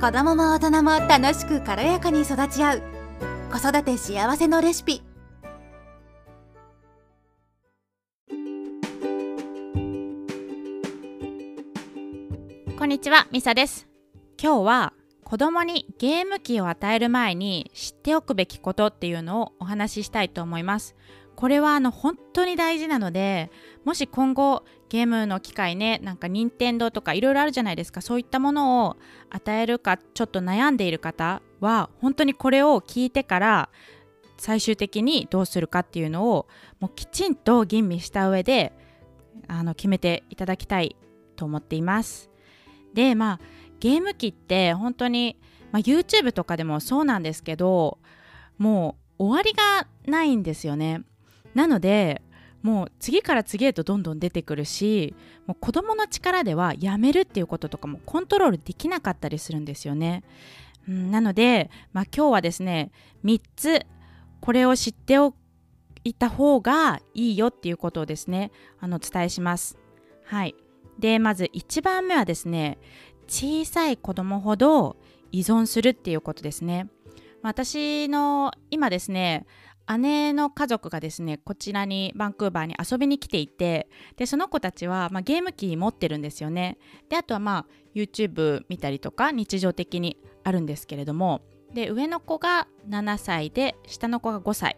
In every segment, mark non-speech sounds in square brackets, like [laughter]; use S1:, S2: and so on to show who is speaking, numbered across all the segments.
S1: 子供も大人も楽しく軽やかに育ち合う子育て幸せのレシピ
S2: こんにちは、ミサです。今日は子供にゲーム機を与える前に知っておくべきことっていうのをお話ししたいと思います。これはあの本当に大事なので、もし今後ゲームの機会ね、なんか任天堂とかいろいろあるじゃないですか、そういったものを与えるかちょっと悩んでいる方は本当にこれを聞いてから最終的にどうするかっていうのをもうきちんと吟味した上であの決めていただきたいと思っています。でまあゲーム機って本当に、まあ、YouTube とかでもそうなんですけどもう終わりがないんですよね。なのでもう次から次へとどんどん出てくるしもう子どもの力ではやめるっていうこととかもコントロールできなかったりするんですよね。うん、なので、まあ、今日はですね3つこれを知っておいた方がいいよっていうことをですねあのお伝えします。はい、でまず1番目はですね小さい子供ほど依存するっていうことですね。私の今ですね姉の家族がですねこちらにバンクーバーに遊びに来ていてでその子たちは、まあ、ゲーム機持ってるんですよね。であとはまあ YouTube 見たりとか日常的にあるんですけれどもで上の子が7歳で下の子が5歳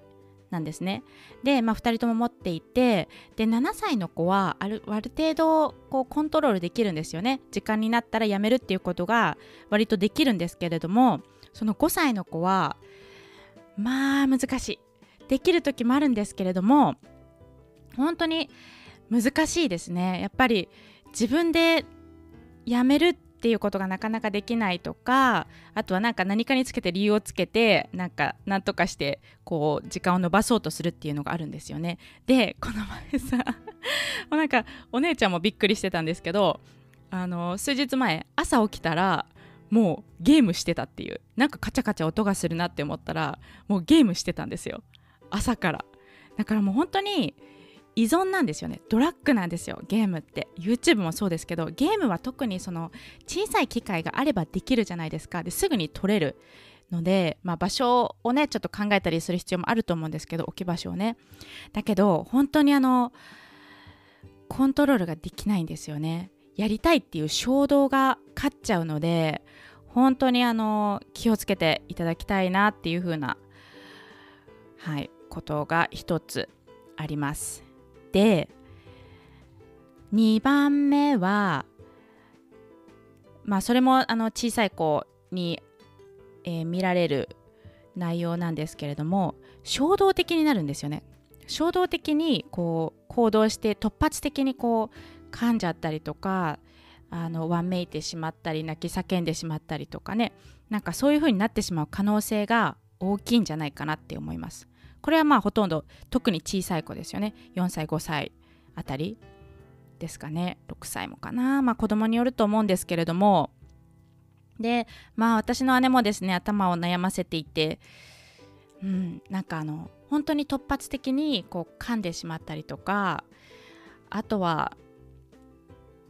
S2: なんですね。で、まあ、2人とも持っていてで7歳の子はあるある程度こうコントロールできるんですよね。時間になったらやめるっていうことが割とできるんですけれどもその5歳の子はまあ難しい。できる時もあるんですけれども本当に難しいですね。やっぱり自分でやめるっていうことがなかなかできないとかあとはなんか何かにつけて理由をつけてなんか何とかしてこう時間を延ばそうとするっていうのがあるんですよね。でこの前さもう [laughs] なんかお姉ちゃんもびっくりしてたんですけどあの数日前朝起きたらもうゲームしてたっていう。なんかカチャカチャ音がするなって思ったらもうゲームしてたんですよ。朝から。だからもう本当に依存なんですよね。ドラッグなんですよゲームって。YouTube もそうですけどゲームは特にその小さい機械があればできるじゃないですか。ですぐに取れるので、まあ、場所をねちょっと考えたりする必要もあると思うんですけど置き場所をね。だけど本当にあのコントロールができないんですよね。やりたいっていう衝動が勝っちゃうので本当にあの気をつけていただきたいなっていう風なはい。ことが一つあります。で2番目はまあそれもあの小さい子に、えー見られる内容なんですけれども衝動的になるんですよね。衝動的にこう行動して突発的にこう噛んじゃったりとかあのわめいてしまったり泣き叫んでしまったりとかねなんかそういう風になってしまう可能性が大きいんじゃないかなって思います。これはまあほとんど特に小さい子ですよね。4歳5歳あたりですかね。6歳もかな。まあ子供によると思うんですけれども。でまあ私の姉もですね頭を悩ませていてうんなんかあの本当に突発的にこう噛んでしまったりとかあとは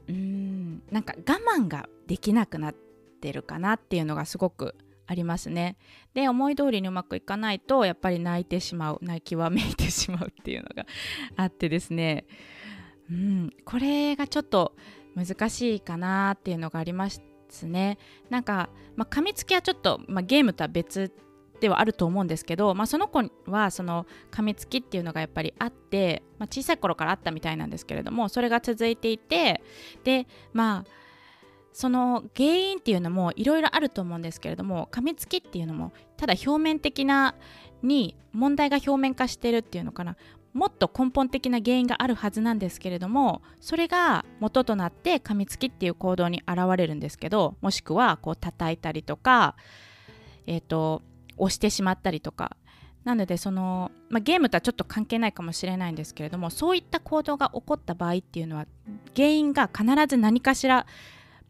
S2: うんなんか我慢ができなくなってるかなっていうのがすごくありますね。で思い通りにうまくいかないとやっぱり泣いてしまう泣きわめいてしまうっていうのが [laughs] あってですね、うん、これがちょっと難しいかなっていうのがありますね。なんか、まあ、噛みつきはちょっと、まあ、ゲームとは別ではあると思うんですけど、まあ、その子はその噛みつきっていうのがやっぱりあって、まあ、小さい頃からあったみたいなんですけれどもそれが続いていてでまあその原因っていうのもいろいろあると思うんですけれども噛みつきっていうのもただ表面的なに問題が表面化してるっていうのかな。もっと根本的な原因があるはずなんですけれどもそれが元となって噛みつきっていう行動に現れるんですけどもしくはこう叩いたりとかえっ、と押してしまったりとか。なのでその、まあ、ゲームとはちょっと関係ないかもしれないんですけれどもそういった行動が起こった場合っていうのは原因が必ず何かしら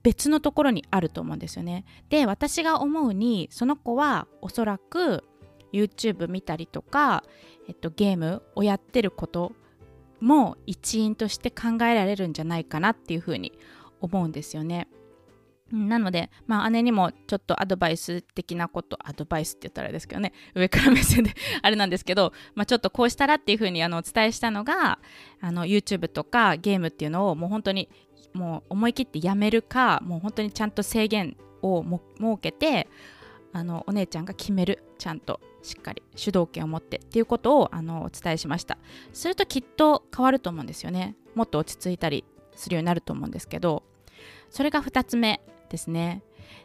S2: 別のところにあると思うんですよね。で私が思うにその子はおそらく YouTube 見たりとか、えっと、ゲームをやってることも一因として考えられるんじゃないかなっていうふうに思うんですよね。なので、まあ、姉にもちょっとアドバイス的なことアドバイスって言ったらあれですけどね上から目線で [laughs] あれなんですけど、まあ、ちょっとこうしたらっていうふうにあのお伝えしたのがあの YouTube とかゲームっていうのをもう本当にもう思い切ってやめるかもう本当にちゃんと制限を設けてあのお姉ちゃんが決めるちゃんとしっかり主導権を持ってっていうことをあのお伝えしました。するときっと変わると思うんですよね。もっと落ち着いたりするようになると思うんですけどそれが2つ目ですね。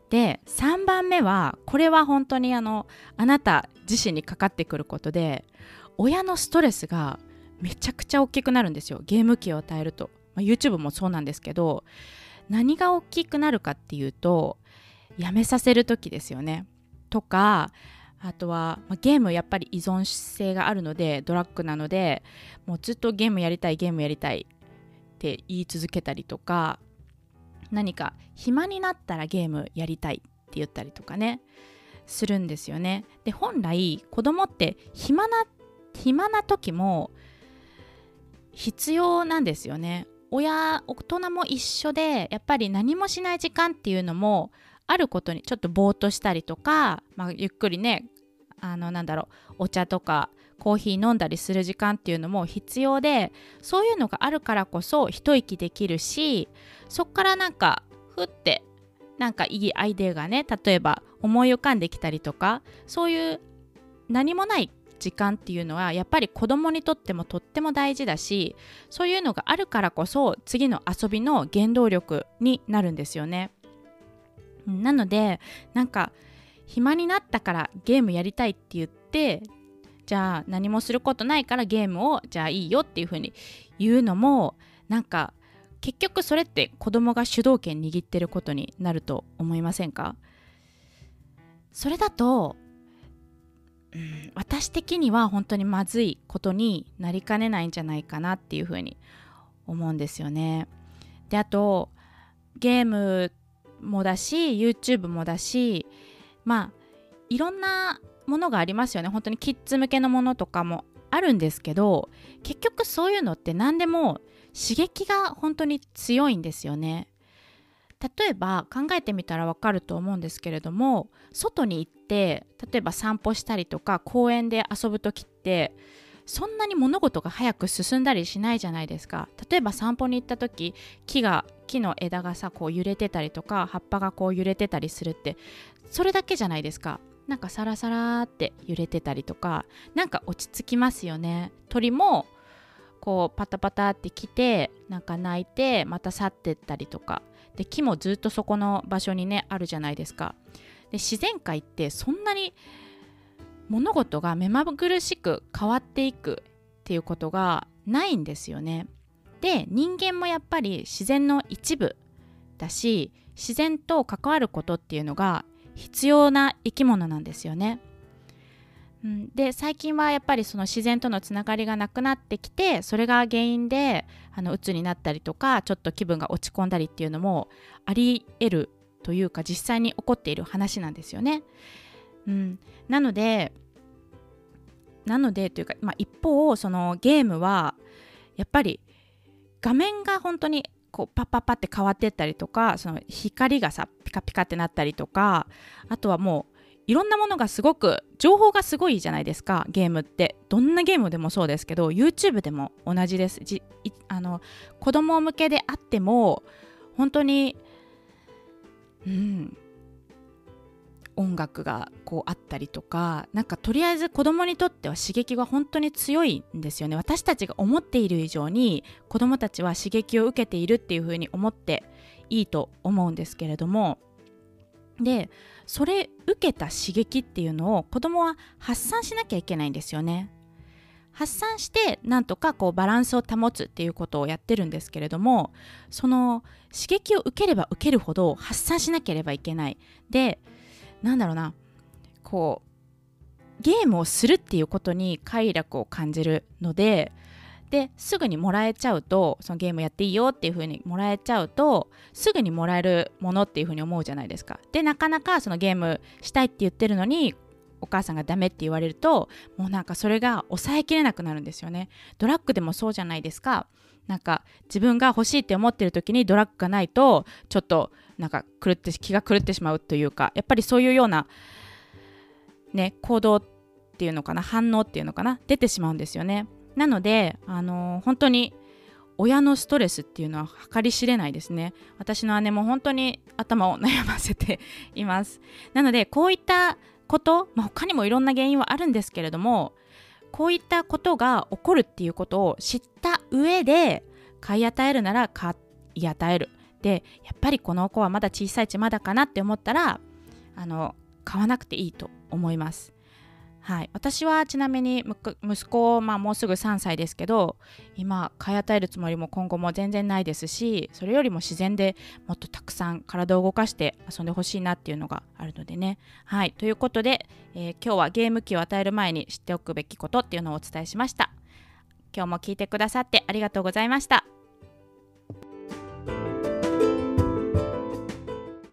S2: で3番目はこれは本当にあのあなた自身にかかってくることで親のストレスがめちゃくちゃ大きくなるんですよ。ゲーム機を与えると、まあ、YouTube もそうなんですけど何が大きくなるかっていうとやめさせる時ですよねとかあとは、まあ、ゲームやっぱり依存性があるのでドラッグなのでもうずっとゲームやりたいゲームやりたいって言い続けたりとか何か暇になったらゲームやりたいって言ったりとかねするんですよね。で本来子供って暇な暇な時も必要なんですよね。親大人も一緒でやっぱり何もしない時間っていうのもあることにちょっとぼーっとしたりとか、まあ、ゆっくりねあのなんだろうお茶とかコーヒー飲んだりする時間っていうのも必要でそういうのがあるからこそ一息できるしそっからなんかふってなんかいいアイデアがね例えば思い浮かんできたりとかそういう何もない時間っていうのはやっぱり子供にとってもとっても大事だしそういうのがあるからこそ次の遊びの原動力になるんですよね。なのでなんか暇になったからゲームやりたいって言ってじゃあ何もすることないからゲームをじゃあいいよっていうふうに言うのもなんか結局それって子供が主導権握ってることになると思いませんか？それだと、うん、私的には本当にまずいことになりかねないんじゃないかなっていうふうに思うんですよね。であとゲームもだし YouTube もだしまあいろんなものがありますよね。本当にキッズ向けのものとかもあるんですけど結局そういうのって何でも刺激が本当に強いんですよね。例えば考えてみたらわかると思うんですけれども外に行って例えば散歩したりとか公園で遊ぶ時ってそんなに物事が早く進んだりしないじゃないですか。例えば散歩に行った時木が木の枝がさこう揺れてたりとか葉っぱがこう揺れてたりするってそれだけじゃないですか。なんかサラサラって揺れてたりとかなんか落ち着きますよね。鳥もこうパタパタって来てなんか鳴いてまた去ってったりとか。で木もずっとそこの場所にねあるじゃないですか。で自然界ってそんなに物事が目まぐるしく変わっていくっていうことがないんですよね。で人間もやっぱり自然の一部だし自然と関わることっていうのが必要な生き物なんですよね。うん、で最近はやっぱりその自然とのつながりがなくなってきてそれが原因であの鬱になったりとかちょっと気分が落ち込んだりっていうのもあり得るというか実際に起こっている話なんですよね。うん、なのでなのでというか、まあ、一方そのゲームはやっぱり画面が本当にこうパッパッパって変わってったりとかその光がさピカピカってなったりとかあとはもういろんなものがすごく情報がすごいじゃないですかゲームって。どんなゲームでもそうですけど YouTube でも同じです。じあの子供向けであっても本当にうん音楽がこうあったりとかなんかとりあえず子供にとっては刺激が本当に強いんですよね。私たちが思っている以上に子供たちは刺激を受けているっていうふうに思っていいと思うんですけれどもでそれ受けた刺激っていうのを子供は発散しなきゃいけないんですよね。発散してなんとかこうバランスを保つっていうことをやってるんですけれどもその刺激を受ければ受けるほど発散しなければいけない。でなんだろうな。こうゲームをするっていうことに快楽を感じるのでですぐにもらえちゃうとそのゲームやっていいよっていう風にもらえちゃうとすぐにもらえるものっていう風に思うじゃないですか。でなかなかそのゲームしたいって言ってるのにお母さんがダメって言われるともうなんかそれが抑えきれなくなるんですよね。ドラッグでもそうじゃないですか。なんか自分が欲しいって思ってる時にドラッグがないとちょっとなんか狂って気が狂ってしまうというかやっぱりそういうようなね行動っていうのかな反応っていうのかな出てしまうんですよね。なのであのー、本当に親のストレスっていうのは計り知れないですね。私の姉も本当に頭を悩ませて [laughs] います。なのでこういったこと、まあ、他にもいろんな原因はあるんですけれどもこういったことが起こるっていうことを知った上で買い与えるなら買い与える。でやっぱりこの子はまだ小さいちまだかなって思ったらあの買わなくていいと思います。はい、私はちなみに息子、まあ、もうすぐ3歳ですけど今買い与えるつもりも今後も全然ないですしそれよりも自然でもっとたくさん体を動かして遊んでほしいなっていうのがあるのでね。はいということで、えー、今日はゲーム機を与える前に知っておくべきことっていうのをお伝えしました。今日も聞いてくださってありがとうございました。